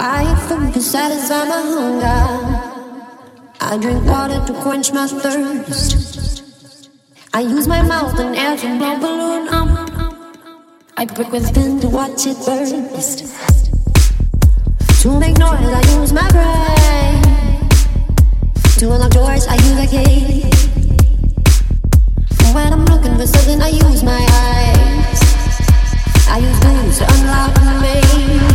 I eat food to satisfy my hunger. I drink water to quench my thirst. I use my mouth and air to blow balloon up. I break within to watch it burst. To make noise, I use my brain. To unlock doors, I use a key. When I'm looking for something, I use my eyes. I use booze to unlock me. they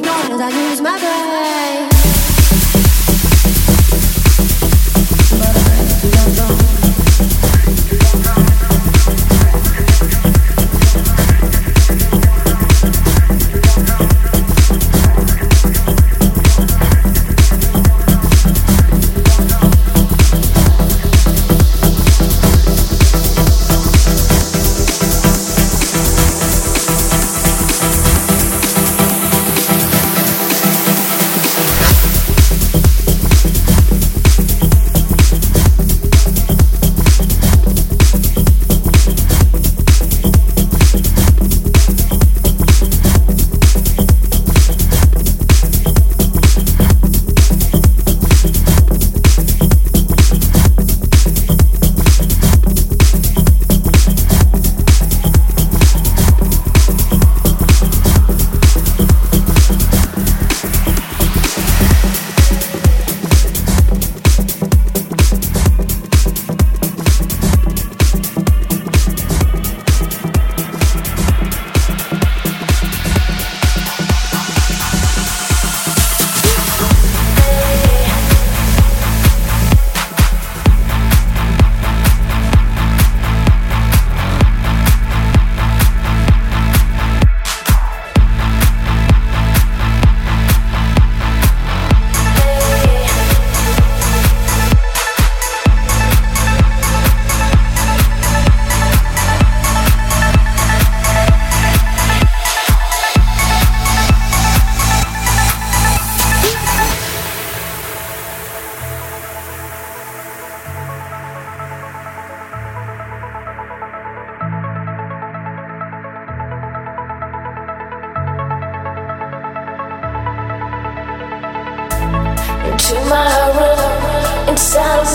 ignorant I use my brain.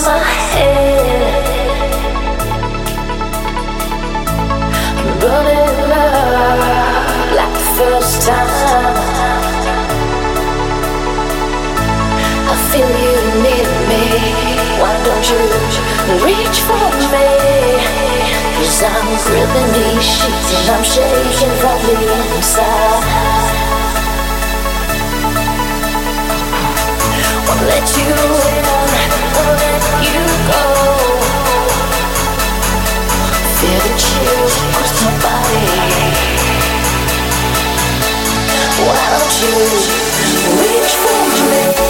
My head. Running love like the first time. I feel you near me. Why don't you reach for I'm gripping these sheets and I'm shaking from the inside. Let you in, Why don't you reach for me?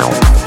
out.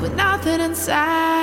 with nothing inside.